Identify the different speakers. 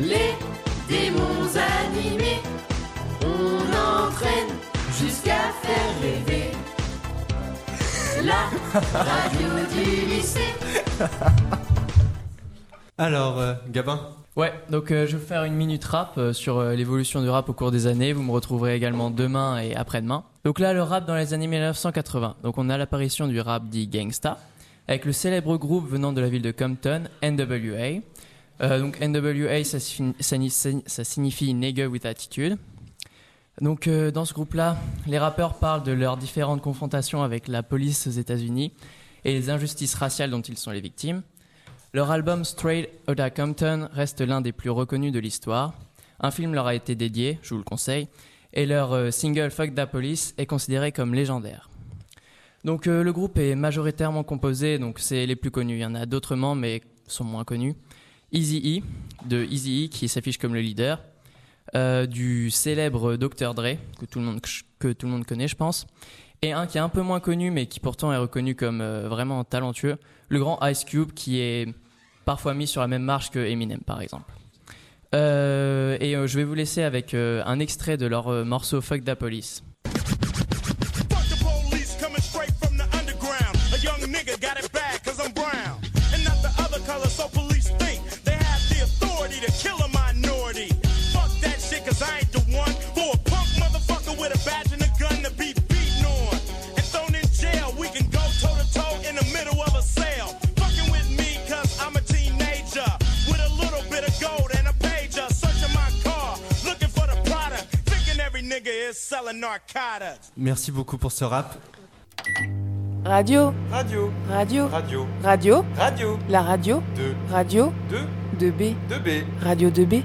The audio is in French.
Speaker 1: Les démons animés, on entraîne jusqu'à faire rêver. La radio du lycée.
Speaker 2: Alors, euh, Gabin
Speaker 3: Ouais, donc euh, je vais faire une minute rap euh, sur euh, l'évolution du rap au cours des années. Vous me retrouverez également demain et après-demain. Donc là, le rap dans les années 1980. Donc on a l'apparition du rap dit gangsta, avec le célèbre groupe venant de la ville de Compton, NWA. Euh, donc NWA, ça, signi- ça ni- ça signifie Nigger with Attitude. Donc euh, dans ce groupe-là, les rappeurs parlent de leurs différentes confrontations avec la police aux États-Unis et les injustices raciales dont ils sont les victimes. Leur album Straight Outta Compton reste l'un des plus reconnus de l'histoire. Un film leur a été dédié, je vous le conseille, et leur euh, single Fuck the Police est considéré comme légendaire. Donc le groupe est majoritairement composé, donc c'est les plus connus. Il y en a d'autres membres, mais sont moins connus. Easy E, de Easy E, qui s'affiche comme le leader, euh, du célèbre Dr Dre, que tout, le monde, que tout le monde connaît, je pense, et un qui est un peu moins connu, mais qui pourtant est reconnu comme euh, vraiment talentueux, le grand Ice Cube, qui est parfois mis sur la même marche que Eminem, par exemple. Euh, et je vais vous laisser avec un extrait de leur morceau Fuck the Police.
Speaker 2: Merci beaucoup pour ce rap.
Speaker 4: Radio,
Speaker 5: Radio,
Speaker 4: radio,
Speaker 5: radio,
Speaker 4: radio,
Speaker 5: radio,
Speaker 4: la radio,
Speaker 5: 2,
Speaker 4: radio.
Speaker 5: 2,
Speaker 4: 2B,
Speaker 5: 2B.
Speaker 4: radio 2B.